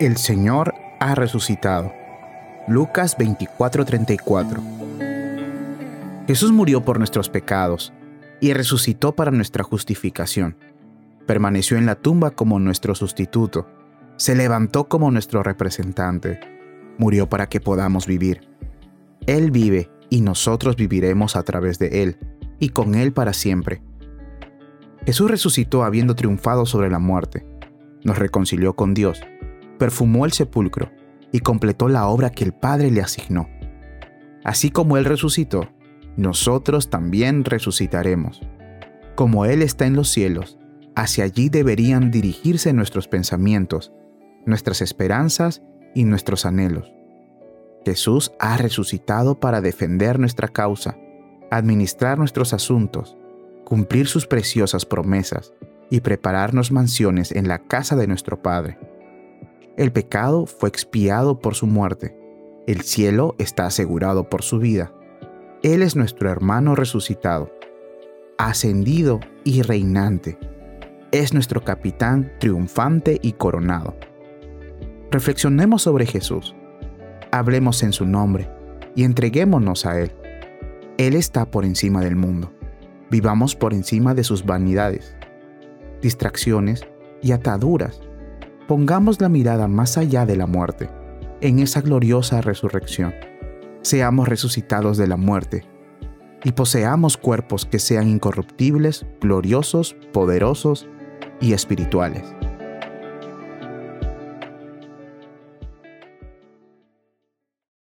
El Señor ha resucitado. Lucas 24:34 Jesús murió por nuestros pecados y resucitó para nuestra justificación. Permaneció en la tumba como nuestro sustituto. Se levantó como nuestro representante. Murió para que podamos vivir. Él vive y nosotros viviremos a través de Él y con Él para siempre. Jesús resucitó habiendo triunfado sobre la muerte. Nos reconcilió con Dios perfumó el sepulcro y completó la obra que el Padre le asignó. Así como Él resucitó, nosotros también resucitaremos. Como Él está en los cielos, hacia allí deberían dirigirse nuestros pensamientos, nuestras esperanzas y nuestros anhelos. Jesús ha resucitado para defender nuestra causa, administrar nuestros asuntos, cumplir sus preciosas promesas y prepararnos mansiones en la casa de nuestro Padre. El pecado fue expiado por su muerte. El cielo está asegurado por su vida. Él es nuestro hermano resucitado, ascendido y reinante. Es nuestro capitán triunfante y coronado. Reflexionemos sobre Jesús. Hablemos en su nombre y entreguémonos a Él. Él está por encima del mundo. Vivamos por encima de sus vanidades, distracciones y ataduras pongamos la mirada más allá de la muerte, en esa gloriosa resurrección. Seamos resucitados de la muerte y poseamos cuerpos que sean incorruptibles, gloriosos, poderosos y espirituales.